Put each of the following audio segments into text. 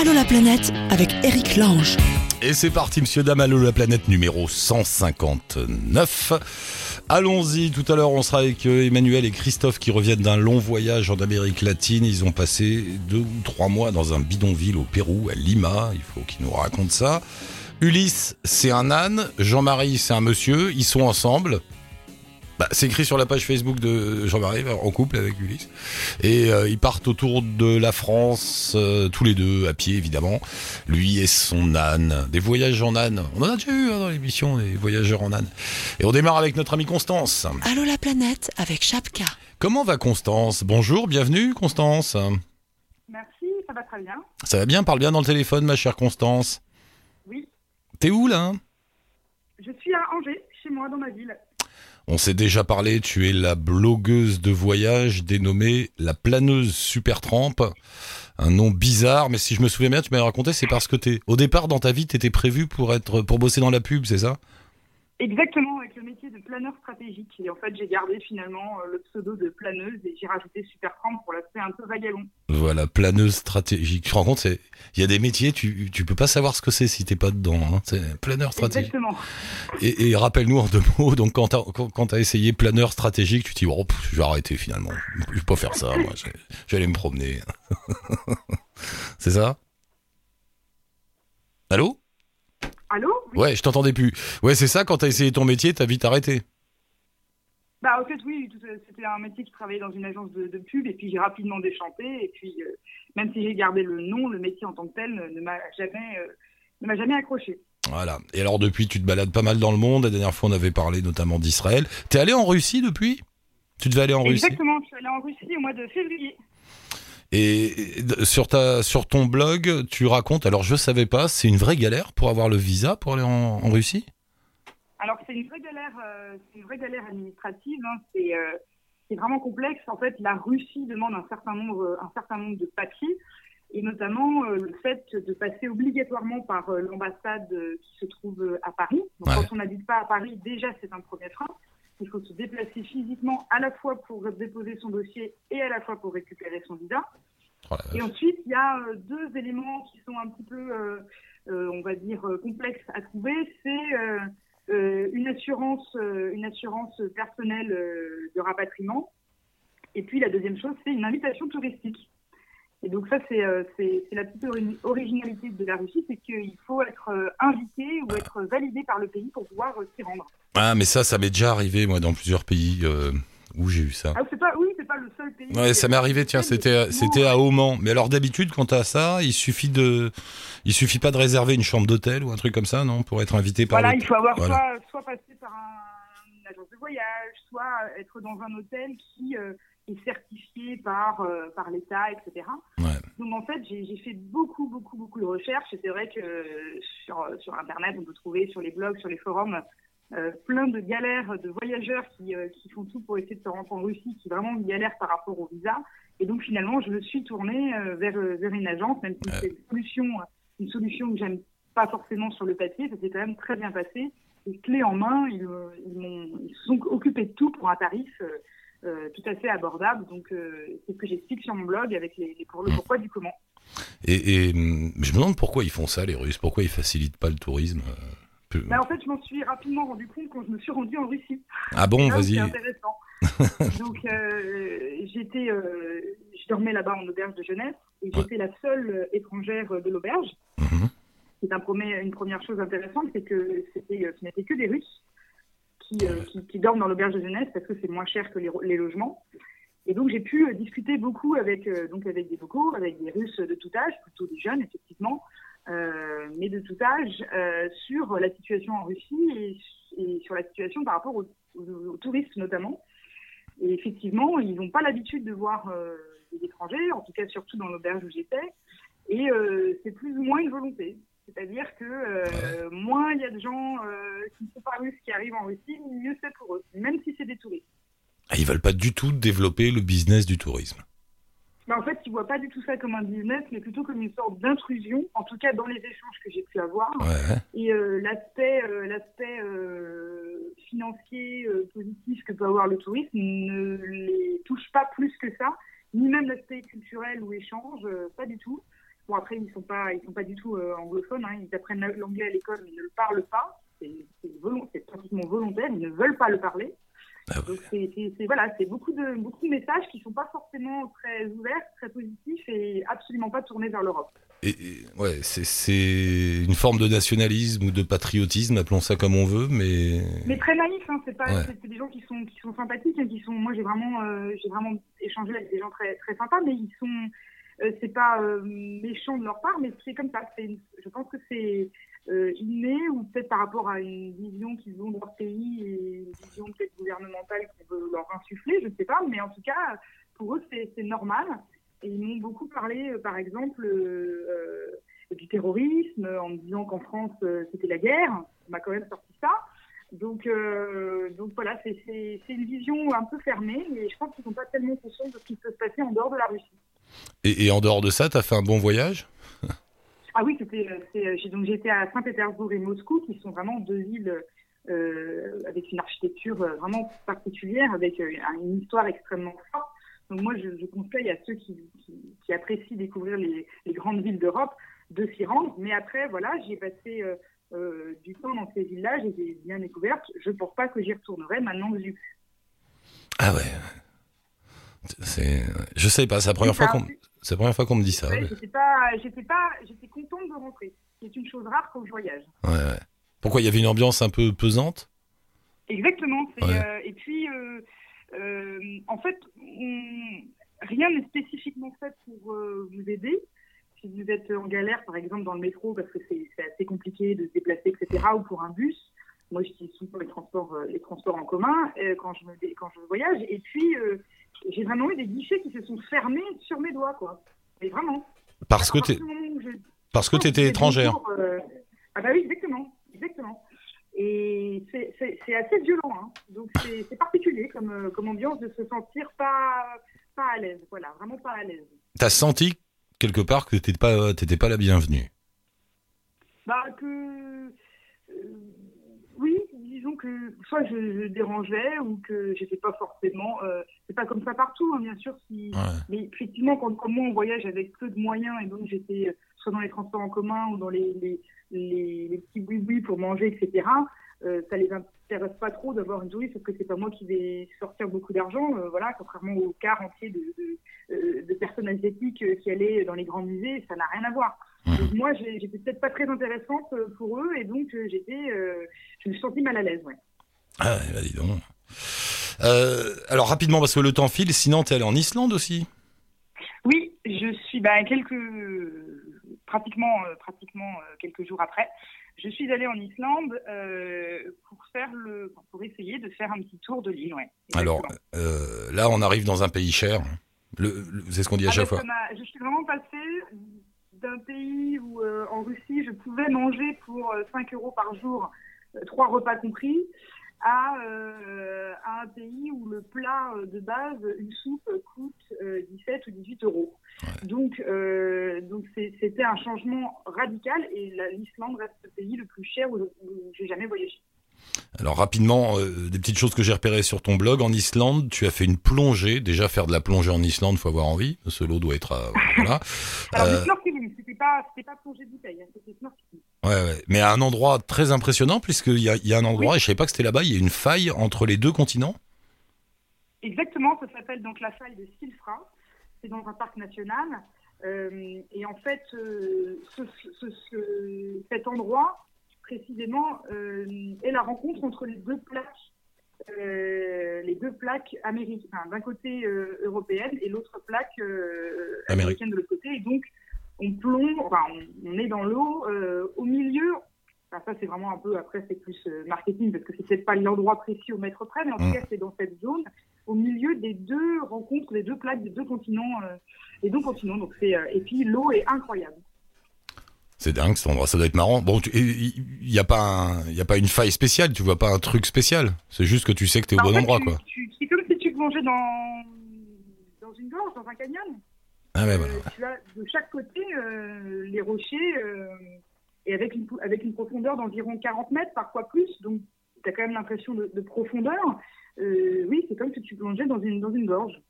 Allô la planète avec Eric Lange. Et c'est parti, monsieur Dame, Allô la planète numéro 159. Allons-y, tout à l'heure on sera avec euh, Emmanuel et Christophe qui reviennent d'un long voyage en Amérique latine. Ils ont passé deux ou trois mois dans un bidonville au Pérou, à Lima. Il faut qu'ils nous racontent ça. Ulysse, c'est un âne. Jean-Marie, c'est un monsieur. Ils sont ensemble. Bah, c'est écrit sur la page Facebook de Jean-Marie, en couple avec Ulysse. Et euh, ils partent autour de la France, euh, tous les deux, à pied évidemment. Lui et son âne. Des voyages en âne. On en a déjà eu hein, dans l'émission, des voyageurs en âne. Et on démarre avec notre amie Constance. Allô la planète avec Chapka. Comment va Constance? Bonjour, bienvenue Constance. Merci, ça va très bien. Ça va bien? Parle bien dans le téléphone, ma chère Constance. Oui, T'es où là? Je suis à Angers, chez moi, dans ma ville. On s'est déjà parlé, tu es la blogueuse de voyage dénommée la planeuse super tramp. Un nom bizarre, mais si je me souviens bien, tu m'avais raconté, c'est parce que t'es, au départ dans ta vie, t'étais prévu pour être, pour bosser dans la pub, c'est ça? Exactement, avec le métier de planeur stratégique. Et en fait, j'ai gardé finalement euh, le pseudo de planeuse et j'ai rajouté super trempe pour l'aspect un peu vagabond. Voilà, planeuse stratégique. Tu te rends compte, c'est, il y a des métiers, tu, tu peux pas savoir ce que c'est si t'es pas dedans. Hein. C'est planeur stratégique. Exactement. Et, et rappelle-nous en deux mots, donc quand t'as, quand, quand t'as essayé planeur stratégique, tu te dis, oh, pff, je vais arrêter finalement. Je vais pas faire ça, moi. Je, je vais aller me promener. c'est ça? Allô? Allô Oui. Ouais, je t'entendais plus. Ouais, c'est ça, quand t'as essayé ton métier, t'as vite arrêté. Bah, en fait, oui, c'était un métier qui travaillait dans une agence de, de pub et puis j'ai rapidement déchanté. Et puis, euh, même si j'ai gardé le nom, le métier en tant que tel ne, ne m'a jamais, euh, ne m'a jamais accroché. Voilà. Et alors depuis, tu te balades pas mal dans le monde. La dernière fois, on avait parlé notamment d'Israël. T'es allé en Russie depuis? Tu devais aller en Russie? Exactement, je suis allée en Russie au mois de février. Et sur ta sur ton blog, tu racontes. Alors je savais pas, c'est une vraie galère pour avoir le visa pour aller en, en Russie? Alors c'est une vraie galère, euh, c'est une vraie galère administrative. hein. C'est euh, c'est vraiment complexe. En fait, la Russie demande un certain nombre, un certain nombre de papiers, et notamment euh, le fait de passer obligatoirement par l'ambassade qui se trouve à Paris. Donc, Ouais. quand on n'habite pas à Paris, déjà c'est un premier frein. Il faut se déplacer physiquement à la fois pour déposer son dossier et à la fois pour récupérer son visa. Oh Et ensuite, il y a euh, deux éléments qui sont un petit peu, euh, euh, on va dire, complexes à trouver. C'est une assurance, une assurance personnelle de rapatriement. Et puis la deuxième chose, c'est une invitation touristique. Et donc ça, c'est euh, la petite ori- originalité de la Russie, c'est qu'il faut être euh, invité ou être validé par le pays pour pouvoir euh, s'y rendre. Ah, mais ça, ça m'est déjà arrivé moi dans plusieurs pays euh, où j'ai eu ça. Ah, pas, oui, c'est pas le seul pays. Ouais, ça m'est arrivé. Tiens, c'était c'était à Oman. Mais alors d'habitude, quand t'as ça, il suffit de, il suffit pas de réserver une chambre d'hôtel ou un truc comme ça, non, pour être invité par. Voilà, il faut avoir Voilà. soit, soit passé par un- une agence de voyage, soit être dans un hôtel qui euh, est certifié par, euh, par l'État, etc. Ouais. Donc en fait, j'ai fait beaucoup, beaucoup, beaucoup de recherches et c'est vrai que euh, sur, sur Internet, on peut trouver sur les blogs, sur les forums, euh, plein de galères de voyageurs qui, euh, qui font tout pour essayer de se rendre en Russie, qui vraiment galèrent par rapport au visa. Et donc finalement, je me suis tournée vers, vers une agence, même si c'est une solution, une solution que j'aime pas forcément sur le papier, ça s'est quand même très bien passé. Et clé en main, ils, ils, ils se sont occupés de tout pour un tarif tout à fait abordable. Donc euh, c'est ce que j'explique sur mon blog avec les, les pour le pourquoi du comment. Et, et, hum, je me demande pourquoi ils font ça, les Russes. Pourquoi ils facilitent pas le tourisme euh, Bah, en fait, je m'en suis rapidement rendu compte quand je me suis rendue en Russie. Ah bon, vas-y. C'est intéressant. Donc, euh, j'étais, euh, je dormais là-bas en auberge de jeunesse et Ouais. j'étais la seule euh, étrangère de l'auberge. Mhm. C'est un une première chose intéressante, c'est que c'était, euh, ce n'était que des Russes qui, euh, qui, dorment dans l'auberge de jeunesse parce que c'est moins cher que les, logements. Et donc j'ai pu euh, discuter beaucoup avec euh, donc avec des locaux, avec des Russes de tout âge, plutôt des jeunes effectivement, mais de tout âge, sur la situation en Russie et, sur la situation par rapport aux, aux- touristes notamment. Et effectivement, ils n'ont pas l'habitude de voir des étrangers, en tout cas surtout dans l'auberge où j'étais. Et c'est plus ou moins une volonté. C'est-à-dire que euh, moins il y a de gens euh, qui ne sont pas russes qui arrivent en Russie, mieux c'est pour eux, même si c'est des touristes. Ah, ils veulent pas du tout développer le business du tourisme. Mais en fait, ils ne voient pas du tout ça comme un business, mais plutôt comme une sorte d'intrusion, en tout cas dans les échanges que j'ai pu avoir. Ouais. Et euh, l'aspect euh, l'aspect financier positif que peut avoir le tourisme ne les touche pas plus que ça, ni même l'aspect culturel ou échange, pas du tout. Bon, après, ils sont pas, ils sont pas du tout euh, anglophones. Hein. Ils apprennent l'anglais à l'école, mais ils ne le parlent pas. C'est pratiquement volontaire. Ils ne veulent pas le parler. Ah Donc c'est voilà, beaucoup de beaucoup de messages qui sont pas forcément très ouverts, très positifs et absolument pas tournés vers l'Europe. Et, ouais, c'est une forme de nationalisme ou de patriotisme, appelons ça comme on veut, mais mais très naïf. Hein, c'est pas, c'est des gens qui sont qui sont sympathiques et qui sont. Moi, j'ai vraiment euh, j'ai vraiment échangé avec des gens très très sympas, mais ils sont c'est pas euh, méchant de leur part, mais c'est comme ça. Je pense que c'est euh, inné ou peut-être par rapport à une vision qu'ils ont de leur pays et une vision peut-être gouvernementale qu'on veut leur insuffler, je ne sais pas, mais en tout cas, pour eux, c'est normal. Et ils m'ont beaucoup parlé, par exemple, du terrorisme, en me disant qu'en France, c'était la guerre. On m'a quand même sorti ça. Donc, donc voilà, c'est une vision un peu fermée, mais je pense qu'ils ne sont pas tellement conscients de ce qui peut se passer en dehors de la Russie. Et, en dehors de ça, tu as fait un bon voyage? Ah oui, c'était, euh, donc j'étais à Saint-Pétersbourg et Moscou, qui sont vraiment deux villes euh, avec une architecture euh, vraiment particulière, avec une histoire extrêmement forte. Donc moi, je, conseille à ceux qui, apprécient découvrir les, grandes villes d'Europe de s'y rendre. Mais après, voilà, j'ai passé du temps dans ces villes-là, j'ai bien découvertes. Je ne pense pas que j'y retournerai maintenant que j'ai Ah ouais c'est, je sais pas, c'est la première fois qu'on, c'est la première fois qu'on me dit ça. J'étais pas, j'étais pas, j'étais contente de rentrer. C'est une chose rare quand je voyage. Ouais, ouais. Pourquoi il y avait une ambiance un peu pesante? Exactement. Euh, et puis, euh, euh, en fait, rien n'est spécifiquement fait pour vous aider. Si vous êtes en galère, par exemple, dans le métro, parce que c'est assez compliqué de se déplacer, etc., ou pour un bus, moi, j'utilise souvent les transports, les transports en commun quand, je me, quand je voyage. Et puis, j'ai vraiment eu des guichets qui se sont fermés sur mes doigts, quoi. Mais vraiment. Parce que tu parce que tu étais étrangère. Euh, ah bah oui, exactement, exactement. Et c'est assez violent, hein. donc c'est particulier comme, euh, comme ambiance de se sentir pas, pas à l'aise, voilà, vraiment pas à l'aise. T'as senti quelque part que t'étais pas, pas la bienvenue Bah que disons que soit je, dérangeais ou que j'étais pas forcément. Euh, c'est pas comme ça partout, hein, bien sûr. Si, Mais effectivement, quand, moi on voyage avec peu de moyens et donc j'étais soit dans les transports en commun ou dans les, les, les, petits boui pour manger, etc. Euh, ça les intéresse pas trop d'avoir une touriste parce que c'est pas moi qui vais sortir beaucoup d'argent, euh, voilà, contrairement au quart entier de, de, euh, de personnes asiatiques qui allaient dans les grands musées, ça n'a rien à voir. Donc moi, j'étais peut-être pas très intéressante euh, pour eux et donc euh, j'étais, euh, je me suis sentie mal à l'aise. Ouais. Ah, bah dis donc. alors rapidement, parce que le temps file, sinon tu es allé en Islande aussi? Oui, je suis bah, quelques, pratiquement, pratiquement quelques jours après. Je suis allée en Islande pour faire le, pour essayer de faire un petit tour de l'île. Ouais, alors là, on arrive dans un pays cher. Le, c'est ce qu'on dit à ah, chaque fois. Je suis vraiment passée d'un pays où euh, en Russie je pouvais manger pour 5 euh, euros par jour, euh, trois repas compris, à, un pays où le plat de base, une soupe, coûte 17 ou 18 euros. Donc, donc c'était un changement radical et l'Islande reste le pays le plus cher où, où j'ai jamais voyagé. Alors rapidement, euh, des petites choses que j'ai repérées sur ton blog. En Islande, tu as fait une plongée. Déjà, faire de la plongée en Islande, faut avoir envie. Ce lot doit être... Euh, voilà. Alors, euh... pas, pas plongée de bouteille, hein, c'était snorkeling. Ouais, ouais, mais à un endroit très impressionnant, puisqu'il y a, y a un endroit, et je savais pas que c'était là-bas, il y a une faille entre les deux continents Exactement, ça s'appelle donc la faille de Silfra. C'est dans un parc national. Euh, et en fait, ce, ce, ce, cet endroit précisément euh, est la rencontre entre les deux plaques, euh, les deux plaques américaines, d'un côté euh, européenne et l'autre plaque américaine de l'autre côté. Et donc, on plombe, enfin, on, est dans l'eau au milieu. ça, c'est vraiment un peu, après, c'est plus marketing parce que c'est peut-être pas l'endroit précis au mètre près, mais en tout mmh. cas, c'est dans cette zone, au milieu des deux rencontres, des deux plaques, des deux continents, les deux continents. Donc, c'est, et puis, l'eau est incroyable. C'est dingue cet endroit, ça doit être marrant. Bon, il n'y a, pas a pas une faille spéciale, tu vois pas un truc spécial. C'est juste que tu sais que tu es au bon endroit, quoi. C'est comme si tu plongeais dans, dans une gorge, dans un canyon. Ah ouais, voilà. Euh, tu as de chaque côté euh, les rochers euh, et avec une, avec une profondeur d'environ 40 mètres, parfois plus. Donc, tu as quand même l'impression de, de, profondeur. oui, c'est comme si tu plongeais dans une, dans une gorge.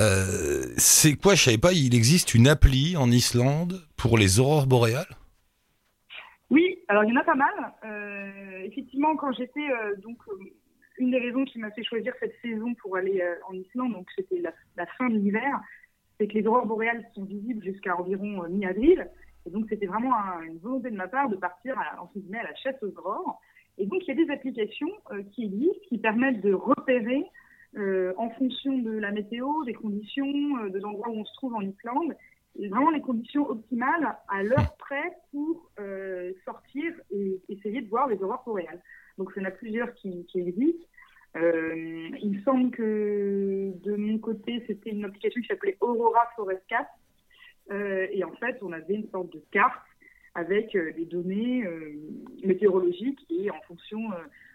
Euh, c'est quoi Je savais pas. Il existe une appli en Islande pour les aurores boréales? Oui, alors il y en a pas mal. Euh, effectivement, quand j'étais euh, donc euh, une des raisons qui m'a fait choisir cette saison pour aller euh, en Islande, donc c'était la, la fin de l'hiver, c'est que les aurores boréales sont visibles jusqu'à environ euh, mi-avril. Et donc c'était vraiment un- une volonté de ma part de partir à, à la chasse aux aurores. Et donc il y a des applications euh, qui existent qui permettent de repérer euh, en fonction de la météo, des conditions, de l'endroit où on se trouve en Islande, vraiment les conditions optimales à l'heure près pour sortir et essayer de voir les aurores boréales. Donc il y en a plusieurs qui, qui existent. Euh, il me semble que de mon côté, c'était une application qui s'appelait Aurora Forecast. Euh, et en fait, on avait une sorte de carte avec euh, des données euh, météorologiques et en fonction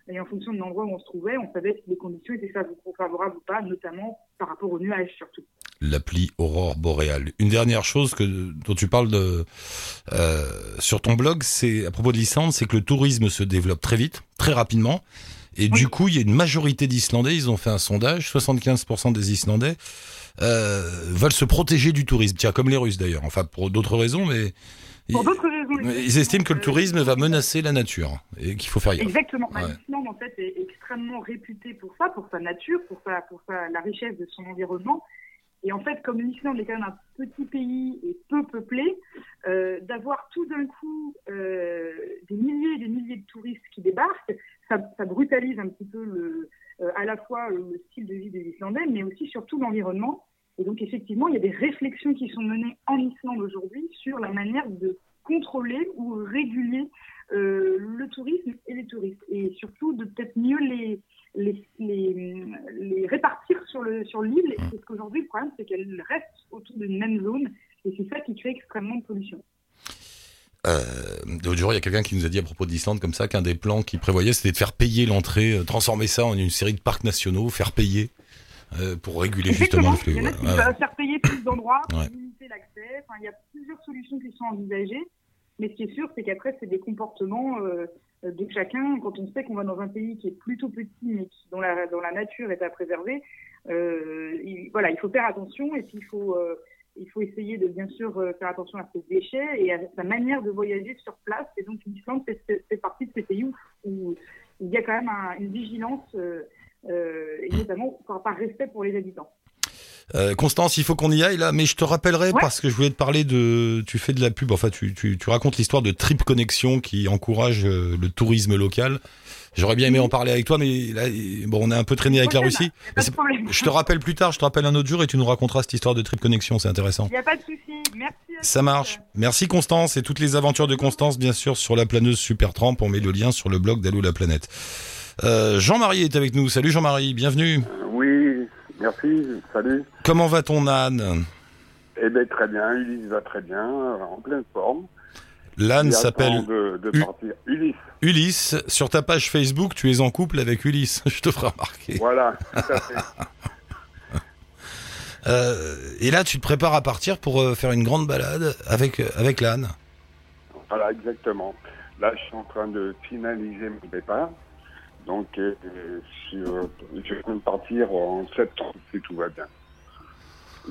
et en fonction de l'endroit où on se trouvait, on savait si les conditions étaient fav- favorables ou pas, notamment par rapport aux nuages surtout. L'appli aurore boréale. Une dernière chose que dont tu parles de sur ton blog, c'est à propos de l'Islande, c'est que le tourisme se développe très vite, très rapidement. Et du coup, il y a une majorité d'Islandais, ils ont fait un sondage, 75% des Islandais euh, veulent se protéger du tourisme. Tiens, comme les Russes d'ailleurs. Enfin, pour d'autres raisons, mais Pour ils, d'autres raisons. ils estiment que le euh, tourisme va menacer la nature et qu'il faut faire gaffe. Exactement. Bah, Ouais. L'Islande, en fait, est extrêmement réputée pour ça, pour sa nature, pour, sa, pour sa, la richesse de son environnement. Et en fait, comme l'Islande est quand même un petit pays et peu peuplé, euh, d'avoir tout d'un coup euh, des milliers et des milliers de touristes qui débarquent, ça, brutalise un petit peu euh, à la fois le style de vie des Islandais, mais aussi surtout l'environnement. Et donc, effectivement, il y a des réflexions qui sont menées en Islande aujourd'hui sur la manière de contrôler ou réguler le tourisme et les touristes. Et surtout, de peut-être mieux les, les, les, les répartir sur le sur l'île. Parce qu'aujourd'hui, le problème, c'est qu'elles restent autour d'une même zone. Et c'est ça qui crée extrêmement de pollution. Euh, L'autre jour, il y a quelqu'un qui nous a dit à propos de l'Islande comme ça qu'un des plans qu'il prévoyait, c'était de faire payer l'entrée, euh, transformer ça en une série de parcs nationaux, faire payer euh, pour réguler justement le flux. Il y en a qui faire payer plus d'endroits pour Ouais. limiter l'accès. Enfin, il y a plusieurs solutions qui sont envisagées. Mais ce qui est sûr, c'est qu'après, c'est des comportements euh, de chacun. Quand on sait qu'on va dans un pays qui est plutôt petit, mais qui, dont, la, nature est à préserver, euh, il, voilà, il faut faire attention et puis il faut, euh, il faut essayer de bien sûr euh, faire attention à ses déchets et à sa manière de voyager sur place. Et donc l'Islande fait, partie de ces pays où, il y a quand même un- une vigilance, euh, euh, et notamment par respect pour les habitants. Euh, Constance, il faut qu'on y aille là, mais je te rappellerai Ouais. parce que je voulais te parler de. Tu fais de la pub, enfin, tu, tu, tu racontes l'histoire de Trip Connexion qui encourage euh, le tourisme local. J'aurais bien aimé en parler avec toi, mais là, bon, on a un peu traîné avec la Russie. problème. Je te rappelle plus tard, je te rappelle un autre jour et tu nous raconteras cette histoire de Trip Connexion, c'est intéressant. Il n'y a pas de souci. Merci. Ça marche. Merci Constance et toutes les aventures de Constance, bien sûr, sur la planeuse Supertramp. On met le lien sur le blog d'Allo la planète. Euh, Jean-Marie est avec nous. Salut Jean-Marie, bienvenue. Merci, salut. Comment va ton âne Eh bien, très bien, Ulysse va très bien, en pleine forme. L'âne s'appelle attend de, de U- partir. Ulysse, Ulysse. Sur ta page Facebook, tu es en couple avec Ulysse. Je te ferai remarquer. voilà, tout à fait. Euh, et là, tu te prépares à partir pour euh, faire une grande balade avec, euh, avec l'âne. voilà, exactement. Là, je suis en train de finaliser mon départ. Donc, euh, je, compte partir en septembre, si tout va bien.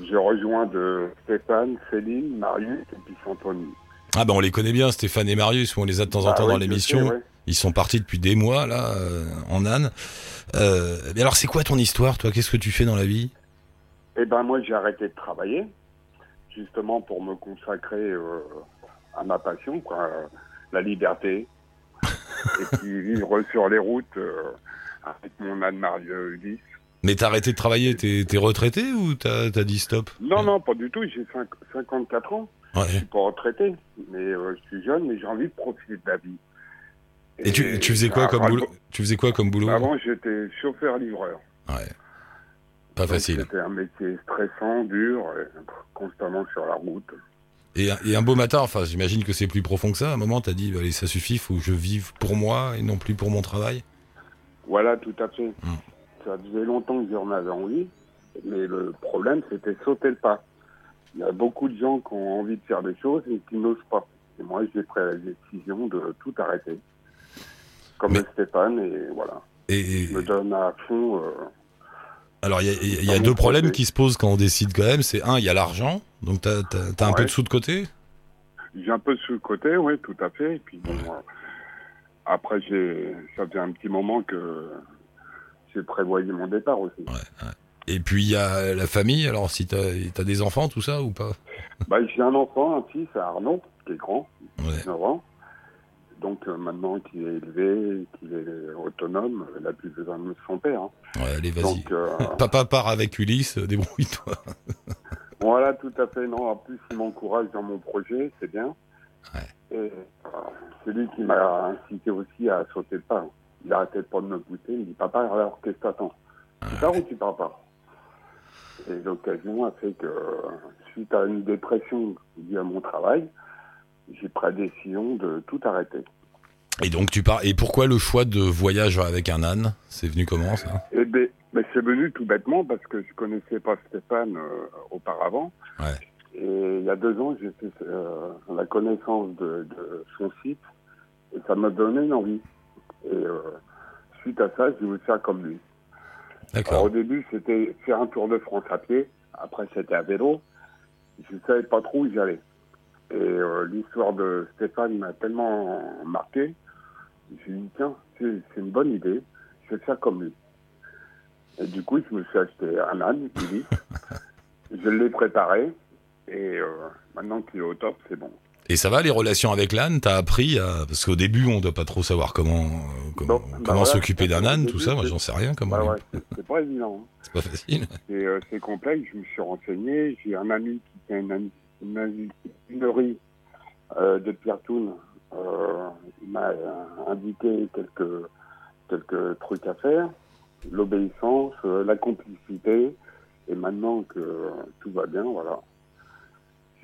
Je rejoins de Stéphane, Céline, Marius et puis Anthony. Ah ben on les connaît bien, Stéphane et Marius, on les a de temps en Ah temps dans l'émission. ouais. Ils sont partis depuis des mois là, euh, en âne. Euh, mais alors c'est quoi ton histoire, toi? Qu'est-ce que tu fais dans la vie? Eh ben moi j'ai arrêté de travailler justement pour me consacrer euh, à ma passion, quoi, la liberté. Et puis vivre sur les routes euh, avec mon âne Mario Ulysse. Mais t'as arrêté de travailler, t'es t'es retraité ou t'as as dit stop? Non, non, pas du tout. J'ai cinq- 54 ans. Je Ouais. suis pas retraité, mais euh, je suis jeune, mais j'ai envie de profiter de la vie. Et tu, tu faisais quoi ah, comme ras- boulot? Tu faisais quoi comme boulot? Avant, j'étais chauffeur-livreur. Ouais. Pas Donc, facile. C'était un métier stressant, dur, et constamment sur la route. Et, un- et un beau matin, enfin j'imagine que c'est plus profond que ça. À un moment, t'as dit allez ça suffit, faut que je vive pour moi et non plus pour mon travail. Voilà, tout à fait. Mm. Ça faisait longtemps que j'en avais envie, mais le problème, c'était sauter le pas. Il y a beaucoup de gens qui ont envie de faire des choses et qui n'osent pas. Et moi, j'ai pris la décision de tout arrêter. Comme Mais- Stéphane, et voilà. Et, et- Je me donne à fond euh, Alors, il y a, il y a Dans deux problèmes qui se posent quand on décide quand même. C'est un, il y a l'argent. Donc, t'as as, un peu de sous de côté? J'ai un peu sur le côté, oui, tout à fait. Et puis bon, euh, après, j'ai, ça fait un petit moment que j'ai prévoyé mon départ aussi. Et puis, il y a la famille. Alors, si t'as as des enfants, tout ça ou pas? Bah, j'ai un enfant, un fils, Arnaud, qui est grand, Ouais. 19 ans. Donc euh, maintenant qu'il est élevé, qu'il est autonome, il n'a plus besoin de son père. hein. Ouais, allez, vas-y. Euh, Papa part avec Ulysse, euh, débrouille-toi. voilà, tout à fait. Non, en plus, il m'encourage dans mon projet, c'est bien. Ouais. Et euh, c'est lui qui m'a incité aussi à sauter le pas. Il arrêtait pas de me pousser. Il me dit Papa, alors qu'est-ce que t'attends? Tu pars ou tu pars pas? Et l'occasion a fait que, suite à une dépression liée à mon travail, j'ai pris la décision de tout arrêter. Et donc, tu pars. Et pourquoi le choix de voyage avec un âne? C'est venu comment ça? Eh ben, c'est venu tout bêtement parce que je connaissais pas Stéphane euh, auparavant. Ouais. Et il y a deux ans, j'ai fait euh, la connaissance de, de son site et ça m'a donné une envie. Et euh, suite à ça, j'ai voulu faire comme lui. Alors, D'accord. au début, c'était faire un tour de France à pied. Après, c'était à vélo. Je savais pas trop où j'allais. Et euh, l'histoire de Stéphane m'a tellement marqué. J'ai dit, tiens, c'est une bonne idée. Je vais faire comme lui. Et du coup, je me suis acheté un âne, je l'ai préparé. Et euh, maintenant qu'il est au top, c'est bon. Et ça va les relations avec l'âne? T'as appris à... Parce qu'au début, on doit pas trop savoir comment euh, comment, bah comment s'occuper d'un âne, tout ça. Moi, j'en sais rien. Comment Bah ouais, c'est- pas évident. hein. C'est pas facile. C'est euh, complexe, je me suis renseigné. J'ai un ami qui tient une, une avinerie euh, de Pierre-Toun. Euh, il m'a euh, indiqué quelques, quelques trucs à faire. L'obéissance, euh, la complicité. Et maintenant que euh, tout va bien, voilà.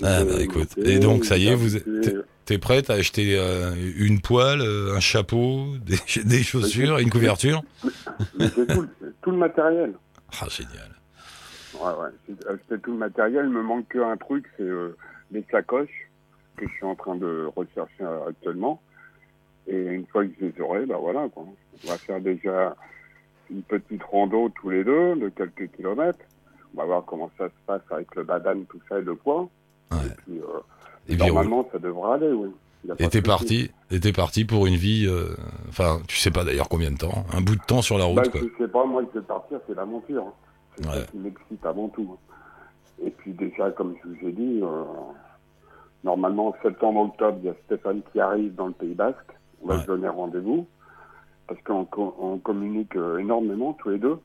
Ah, bah, écoute. Et donc, ça y est, vous T'es prête à acheter euh, une poêle, euh, un chapeau, des, des chaussures, une couverture? Mais tout, tout le matériel. Ah, génial. Ouais, ouais. J'ai acheté tout le matériel. Il me manque qu'un truc, c'est euh, les sacoches que je suis en train de rechercher euh, actuellement. Et une fois que je les aurai, ben voilà, quoi. On va faire déjà une petite rando tous les deux de quelques kilomètres. On va voir comment ça se passe avec le badane, tout ça et le poids. Ouais. Et puis, euh, Et normalement, ça devra aller, oui. Et t'es parti, et t'es parti pour une vie, euh, enfin, tu sais pas d'ailleurs combien de temps, un bout de temps sur la route, Bah, quoi. je sais pas, moi, je vais partir, c'est l'aventure. hein. C'est Ouais. ça qui m'excite avant tout. Et puis déjà, comme je vous ai dit, euh, normalement, septembre-octobre, il y a Stéphane qui arrive dans le Pays Basque. On va Ouais. se donner rendez-vous. Parce qu'on co- on communique euh, énormément, tous les deux.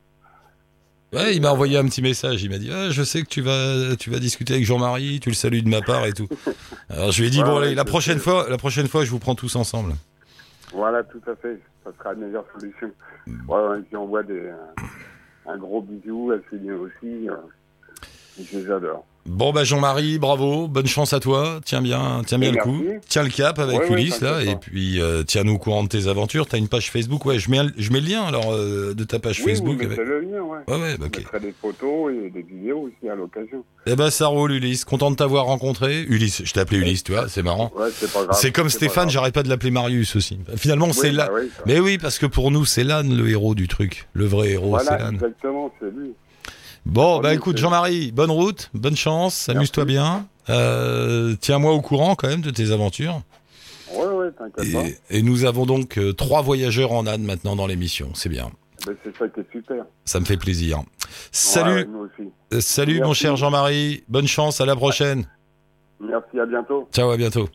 Ouais, il m'a envoyé un petit message, il m'a dit, ah, je sais que tu vas, tu vas discuter avec Jean-Marie, tu le salues de ma part et tout. Alors je lui ai dit, bon, allez, la prochaine fois, la prochaine fois, je vous prends tous ensemble. Voilà, tout à fait. Ça sera la meilleure solution. Mm. Ouais, ouais, des, un gros bisou à Céline aussi. euh, je les adore. Bon, bah, Jean-Marie, bravo, bonne chance à toi, tiens bien, tiens bien Et le coup, merci. tiens le cap avec Ouais, ouais, Ulysse, là, et puis, euh, tiens-nous au courant de tes aventures, t'as une page Facebook, ouais, je mets, je mets le lien, alors, euh, de ta page Oui, Facebook. vous avec- le lien, ouais. Ouais, ouais, bah, ok. des photos et des vidéos aussi à l'occasion. Eh ben, ça roule, Ulysse, content de t'avoir rencontré. Ulysse, je t'ai appelé Ulysse, tu vois, c'est marrant. Ouais, c'est pas grave. C'est comme Stéphane, j'arrête pas de l'appeler Marius aussi. Finalement, c'est là. bah oui, ça- Mais oui, parce que pour nous, c'est l'âne le héros du truc. Le vrai héros, c'est l'âne. exactement, c'est lui. Bon, bah Oui, écoute, Jean-Marie, bonne route, bonne chance, amuse-toi bien. Euh, Tiens-moi au courant quand même de tes aventures. Ouais, ouais, t'inquiète pas. Et, et nous avons donc euh, trois voyageurs en âne maintenant dans l'émission. C'est bien. Ben, c'est ça qui est super. Ça me fait plaisir. Salut, ouais, nous aussi. euh, salut mon cher Jean-Marie. Bonne chance, à la prochaine. Merci, à bientôt. Ciao, à bientôt.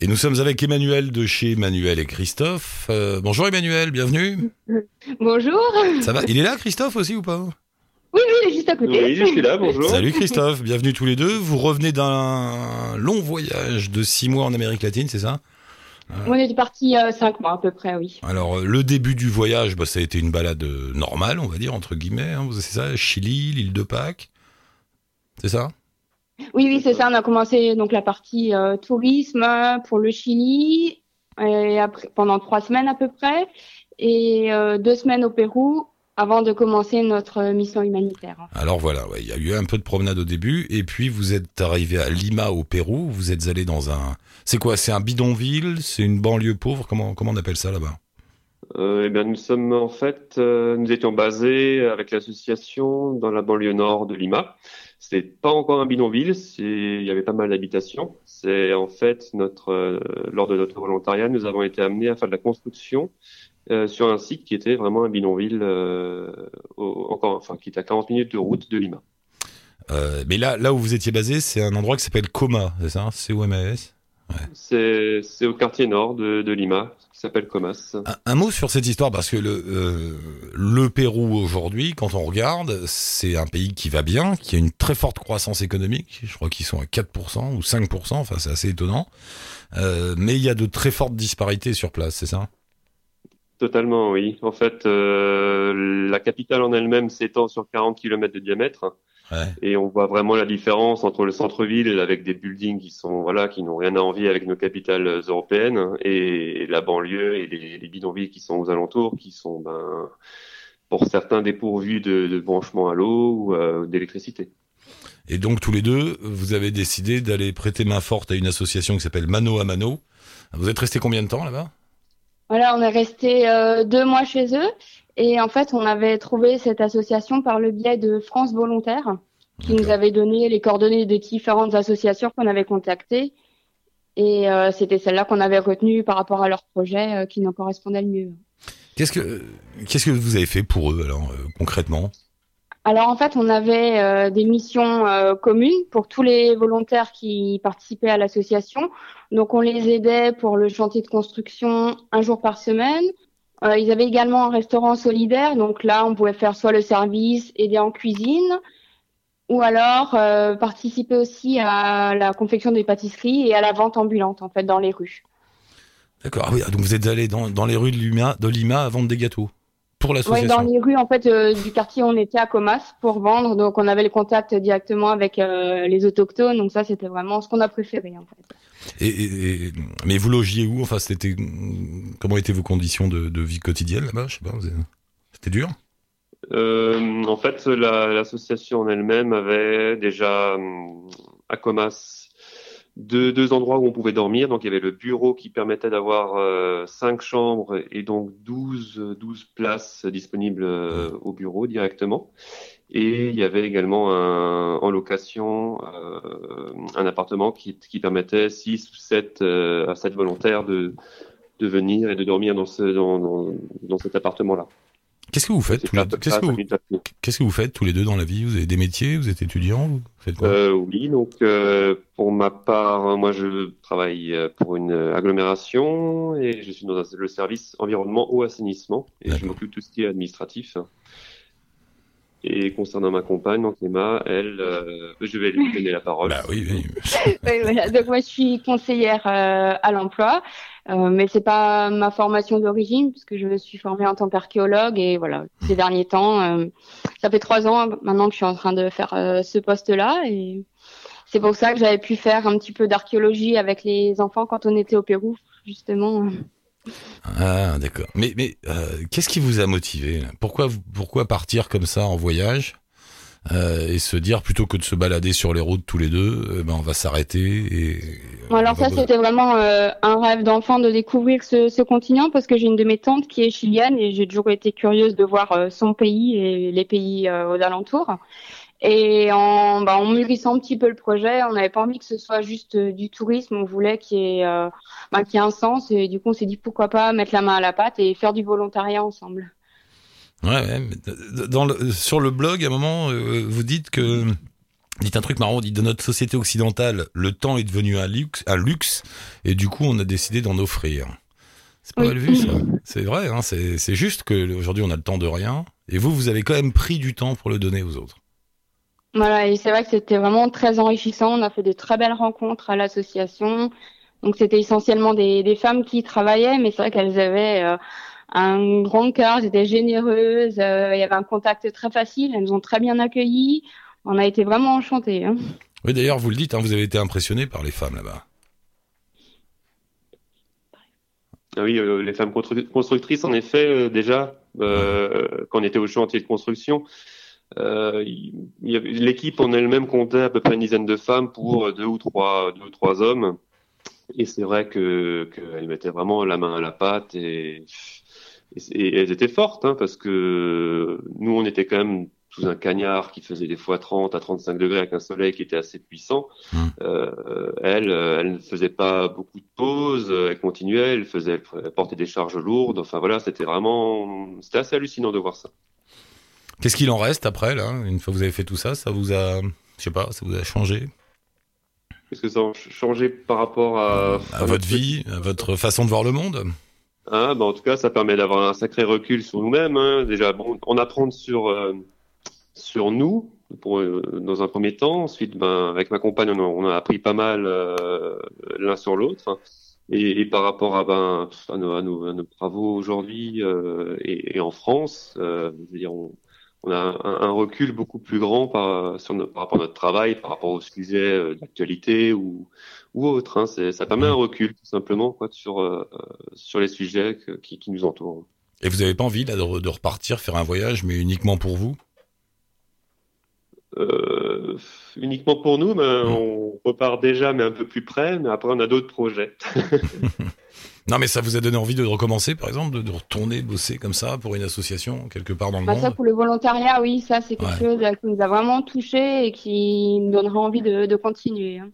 Et nous sommes avec Emmanuel de chez Emmanuel et Christophe. Euh, bonjour Emmanuel, bienvenue. Bonjour. Ça va Il est là Christophe aussi ou pas? Oui, oui, il est juste à côté. Oui, je suis là, bonjour. Salut Christophe, bienvenue tous les deux. Vous revenez d'un long voyage de six mois en Amérique latine, c'est ça? On est parti euh, cinq mois à peu près, oui. Alors euh, le début du voyage, bah, ça a été une balade euh, normale, on va dire entre guillemets. hein. C'est ça, Chili, l'île de Pâques, c'est ça? Oui, oui, c'est ça. On a commencé donc la partie euh, tourisme pour le Chili et après pendant trois semaines à peu près et euh, deux semaines au Pérou avant de commencer notre mission humanitaire. Alors voilà, ouais, il y a eu un peu de promenade au début, et puis vous êtes arrivé à Lima au Pérou. Vous êtes allé dans un, c'est quoi C'est un bidonville? C'est une banlieue pauvre? Comment comment on appelle ça là-bas? Euh, eh bien, nous sommes en fait, euh, nous étions basés avec l'association dans la banlieue nord de Lima. C'est pas encore un bidonville, il y avait pas mal d'habitations. C'est en fait notre, euh, lors de notre volontariat, nous avons été amenés à faire de la construction euh, sur un site qui était vraiment un bidonville, encore, enfin, qui était à 40 minutes de route de Lima. mais là, là où vous étiez basé, c'est un endroit qui s'appelle Coma, c'est ça? C'est où MAS c'est, c'est au quartier nord de, de Lima, qui s'appelle Comas. Un, un, mot sur cette histoire, parce que le, euh, le Pérou aujourd'hui, quand on regarde, c'est un pays qui va bien, qui a une très forte croissance économique. Je crois qu'ils sont à 4% ou 5%, enfin c'est assez étonnant. Euh, mais il y a de très fortes disparités sur place, c'est ça? Totalement, oui. En fait, euh, la capitale en elle-même s'étend sur 40 km de diamètre. Et on voit vraiment la différence entre le centre-ville avec des buildings qui sont voilà qui n'ont rien à envier avec nos capitales européennes et la banlieue et les, les bidonvilles qui sont aux alentours qui sont ben pour certains dépourvus de, de branchement à l'eau ou euh, d'électricité. Et donc tous les deux, vous avez décidé d'aller prêter main forte à une association qui s'appelle Mano à Mano. Vous êtes resté combien de temps là-bas? Voilà, on est resté euh, deux mois chez eux et en fait, on avait trouvé cette association par le biais de France Volontaire, qui nous avait donné les coordonnées de différentes associations qu'on avait contactées. Et euh, c'était celle-là qu'on avait retenue par rapport à leur projet euh, qui nous correspondait le mieux. Qu'est-ce que qu'est-ce que vous avez fait pour eux alors concrètement? Alors en fait, on avait euh, des missions euh, communes pour tous les volontaires qui participaient à l'association. Donc on les aidait pour le chantier de construction un jour par semaine. Euh, ils avaient également un restaurant solidaire, donc là, on pouvait faire soit le service, aider en cuisine, ou alors participer aussi à la confection des pâtisseries et à la vente ambulante, en fait, dans les rues. D'accord. Ah oui, donc vous êtes allé dans, les rues de Lima à vendre des gâteaux pour l'association. Dans les rues en fait euh, du quartier on était à Comas pour vendre. Donc on avait le contact directement avec euh, les autochtones. Donc ça c'était vraiment ce qu'on a préféré en fait. Et, et, et, mais vous logiez où? Enfin, c'était comment étaient vos conditions de, de vie quotidienne là-bas? Je sais pas. C'était dur? Euh, en fait, l'association la, en elle-même avait déjà à Comas deux, deux endroits où on pouvait dormir. Donc il y avait le bureau qui permettait d'avoir euh, cinq chambres et donc 12, 12 places disponibles euh, au bureau directement. Et il y avait également en location euh, un appartement qui, permettait 6 ou 7 à 7 volontaires de, de venir et de dormir dans, ce, dans, dans cet appartement-là. Qu'est-ce que vous faites tous les deux Qu'est-ce que vous... Qu'est-ce que vous faites tous les deux dans la vie? Vous avez des métiers Vous êtes étudiant vous faites quoi? Euh, Oui, donc euh, pour ma part, moi je travaille pour une agglomération et je suis dans le service environnement eau assainissement et je m'occupe de tout ce qui est administratif. Et concernant ma compagne, donc Emma, elle, euh, je vais lui donner la parole. Bah oui, oui. voilà. Donc moi je suis conseillère euh, à l'emploi. Euh, mais c'est pas ma formation d'origine puisque je me suis formée en tant qu'archéologue et voilà ces derniers temps euh, ça fait trois ans maintenant que je suis en train de faire euh, ce poste là et c'est pour ça que j'avais pu faire un petit peu d'archéologie avec les enfants quand on était au Pérou justement. Ah d'accord. Mais mais euh, qu'est-ce qui vous a motivé pourquoi pourquoi partir comme ça en voyage? Euh, et se dire plutôt que de se balader sur les routes tous les deux, euh, ben on va s'arrêter. Et alors ça c'était vraiment euh, un rêve d'enfant de découvrir ce, ce continent parce que j'ai une de mes tantes qui est chilienne et j'ai toujours été curieuse de voir euh, son pays et les pays euh, aux alentours. Et en, bah, en mûrissant un petit peu le projet, on n'avait pas envie que ce soit juste du tourisme, on voulait qu'il y, ait, bah, qu'il y ait un sens et du coup on s'est dit pourquoi pas mettre la main à la pâte et faire du volontariat ensemble. Ouais, ouais dans le, sur le blog, à un moment, euh, vous dites que dites un truc marrant, vous dites de notre société occidentale, le temps est devenu un luxe, un luxe, et du coup, on a décidé d'en offrir. C'est pas oui. mal vu, ça. C'est vrai, hein, c'est juste que aujourd'hui, on a le temps de rien, et vous, vous avez quand même pris du temps pour le donner aux autres. Voilà, et c'est vrai que c'était vraiment très enrichissant. On a fait de très belles rencontres à l'association. Donc, c'était essentiellement des, des, femmes qui travaillaient, mais c'est vrai qu'elles avaient euh, un grand cœur, elles étaient généreuses, euh, il y avait un contact très facile, elles nous ont très bien accueillis. On a été vraiment enchantés. Hein. Oui, d'ailleurs, vous le dites, hein, vous avez été impressionné par les femmes là-bas. Ah oui, euh, les femmes constructrices, en effet, euh, déjà, euh, quand on était au chantier de construction, euh, l'équipe en elle-même comptait à peu près une dizaine de femmes pour deux ou trois, deux ou trois hommes. Et c'est vrai que qu'elles mettaient vraiment la main à la pâte et et, elles étaient fortes, hein, parce que nous, on était quand même sous un cagnard qui faisait des fois 30 à 35 degrés avec un soleil qui était assez puissant. Mmh. Euh, elle, elle ne faisait pas beaucoup de pauses, elle continuait, elle faisait, elle portait des charges lourdes. Enfin voilà, c'était vraiment, c'était assez hallucinant de voir ça. Qu'est-ce qu'il en reste après là? Une fois que vous avez fait tout ça, ça vous a, je sais pas, ça vous a changé? Qu'est-ce que ça a changé par rapport à, à, votre vie, à votre façon de voir le monde? Ah, bah en tout cas, ça permet d'avoir un sacré recul sur nous-mêmes. Hein. Déjà, bon, on apprend sur euh, sur nous pour, euh, dans un premier temps. Ensuite, ben, avec ma compagne, on a, appris pas mal euh, l'un sur l'autre. Hein. Et, et, par rapport à, ben, à, nos, à, nos, à nos travaux aujourd'hui et, et, en France, je veux dire, on, a un, recul beaucoup plus grand par, sur par rapport à notre travail, par rapport aux sujets d'actualité ou, ou autre. Hein. Ça permet un recul tout simplement quoi, sur, euh, sur les sujets qui, qui, nous entourent. Et vous n'avez pas envie là, de, de, repartir faire un voyage, mais uniquement pour vous? Euh, Uniquement pour nous, ben, mmh. on repart déjà, mais un peu plus près. Mais après, on a d'autres projets. Non, mais ça vous a donné envie de recommencer, par exemple, de, de retourner bosser comme ça pour une association quelque part dans le bah, monde Ça, pour le volontariat, oui, ça, c'est quelque ouais. chose qui nous a vraiment touché et qui nous donnera envie de, de continuer. Hein.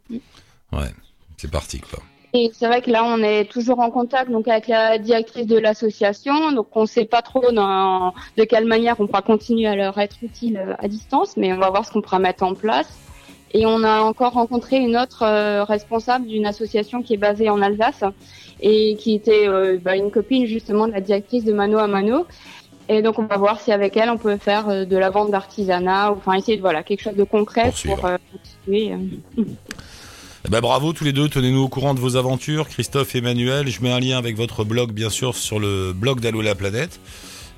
Ouais, c'est parti, quoi. Et c'est vrai que là, on est toujours en contact donc avec la directrice de l'association, donc on ne sait pas trop dans, de quelle manière on pourra continuer à leur être utile euh, à distance, mais on va voir ce qu'on pourra mettre en place. Et on a encore rencontré une autre euh, responsable d'une association qui est basée en Alsace et qui était euh, bah, une copine justement de la directrice de Mano à Mano. Et donc on va voir si avec elle on peut faire euh, de la vente d'artisanat ou enfin essayer de voilà quelque chose de concret pour, pour continuer. Eh ben, bravo tous les deux, tenez-nous au courant de vos aventures, Christophe et Emmanuel. Je mets un lien avec votre blog bien sûr sur le blog d'Allo la planète.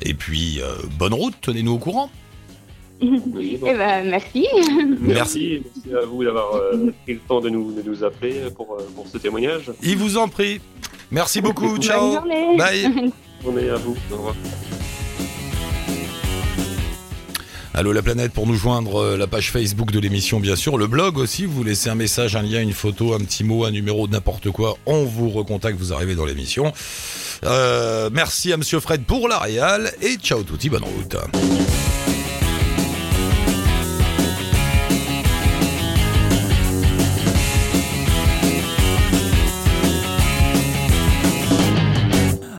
Et puis euh, bonne route, tenez-nous au courant. Oui, bon. eh ben, merci. merci. Merci à vous d'avoir euh, pris le temps de nous, de nous appeler pour, euh, pour ce témoignage. Il vous en prie. Merci beaucoup. Ciao. Bonne journée. Bye. Bonne journée à vous. Au revoir. Allô la planète pour nous joindre la page Facebook de l'émission bien sûr, le blog aussi, vous laissez un message, un lien, une photo, un petit mot, un numéro, n'importe quoi, on vous recontacte, vous arrivez dans l'émission. Euh, merci à Monsieur Fred pour la réal et ciao touti, bonne route.